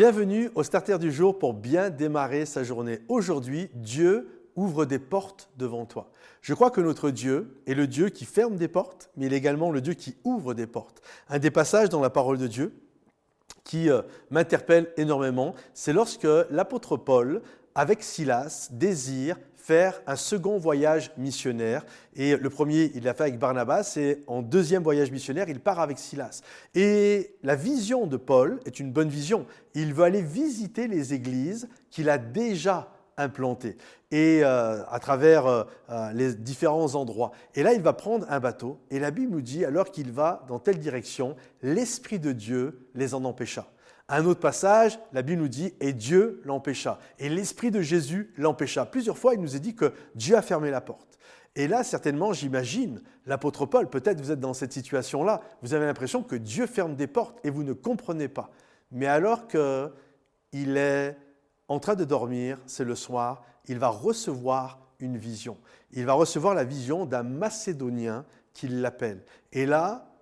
bienvenue au Starter du jour pour bien démarrer sa journée. Aujourd'hui, Dieu ouvre des portes devant toi. Je crois que notre Dieu est le Dieu qui ferme des portes, mais il est également le Dieu qui ouvre des portes. Un des passages dans la parole de Dieu qui euh, m'interpelle énormément, c'est lorsque l'apôtre Paul, avec Silas, désire faire un second voyage missionnaire. Et le premier, il l'a fait avec Barnabas, et en deuxième voyage missionnaire, il part avec Silas. Et la vision de Paul est une bonne vision. Il veut aller visiter les églises qu'il a déjà implantées, et euh, à travers euh, euh, les différents endroits. Et là, il va prendre un bateau, et la Bible nous dit, alors qu'il va dans telle direction, l'Esprit de Dieu les en empêcha. Un autre passage, la Bible nous dit, et Dieu l'empêcha. Et l'Esprit de Jésus l'empêcha. Plusieurs fois, il nous est dit que Dieu a fermé la porte. Et là, certainement, j'imagine, l'apôtre Paul, peut-être vous êtes dans cette situation-là, vous avez l'impression que Dieu ferme des portes et vous ne comprenez pas. Mais alors qu'il est en train de dormir, c'est le soir, il va recevoir une vision. Il va recevoir la vision d'un Macédonien qui l'appelle. Et là,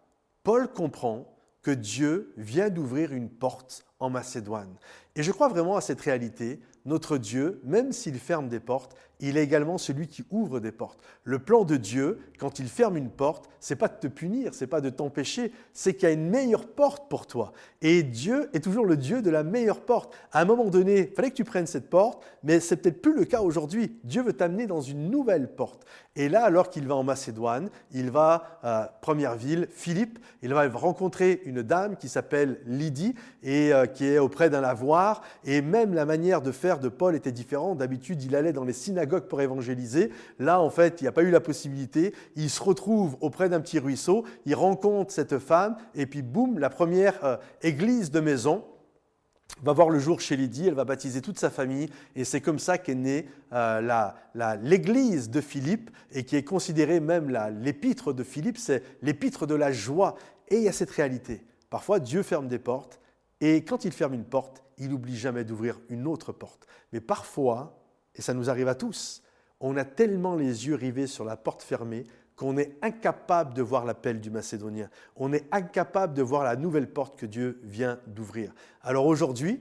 Paul comprend que Dieu vient d'ouvrir une porte en Macédoine. Et je crois vraiment à cette réalité. Notre Dieu, même s'il ferme des portes, il est également celui qui ouvre des portes. Le plan de Dieu, quand il ferme une porte, c'est pas de te punir, c'est pas de t'empêcher, c'est qu'il y a une meilleure porte pour toi. Et Dieu est toujours le Dieu de la meilleure porte. À un moment donné, il fallait que tu prennes cette porte, mais c'est peut-être plus le cas aujourd'hui. Dieu veut t'amener dans une nouvelle porte. Et là, alors qu'il va en Macédoine, il va à première ville, Philippe, il va rencontrer une dame qui s'appelle Lydie et euh, qui est auprès d'un lavoir. Et même la manière de faire de Paul était différente. D'habitude, il allait dans les synagogues pour évangéliser. Là, en fait, il n'y a pas eu la possibilité. Il se retrouve auprès d'un petit ruisseau, il rencontre cette femme, et puis boum, la première euh, église de maison va voir le jour chez Lydie, elle va baptiser toute sa famille, et c'est comme ça qu'est née euh, l'église de Philippe, et qui est considérée même l'épître de Philippe, c'est l'épître de la joie. Et il y a cette réalité. Parfois, Dieu ferme des portes, et quand il ferme une porte, il n'oublie jamais d'ouvrir une autre porte. Mais parfois, et ça nous arrive à tous, on a tellement les yeux rivés sur la porte fermée qu'on est incapable de voir l'appel du Macédonien. On est incapable de voir la nouvelle porte que Dieu vient d'ouvrir. Alors aujourd'hui,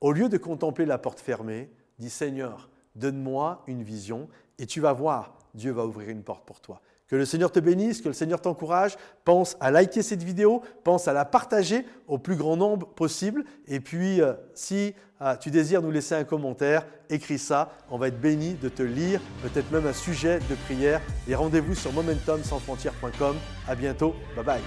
au lieu de contempler la porte fermée, dis Seigneur, donne-moi une vision et tu vas voir, Dieu va ouvrir une porte pour toi. Que le Seigneur te bénisse, que le Seigneur t'encourage. Pense à liker cette vidéo, pense à la partager au plus grand nombre possible. Et puis, euh, si euh, tu désires nous laisser un commentaire, écris ça. On va être béni de te lire, peut-être même un sujet de prière. Et rendez-vous sur momentumsansfrontières.com. À bientôt. Bye bye.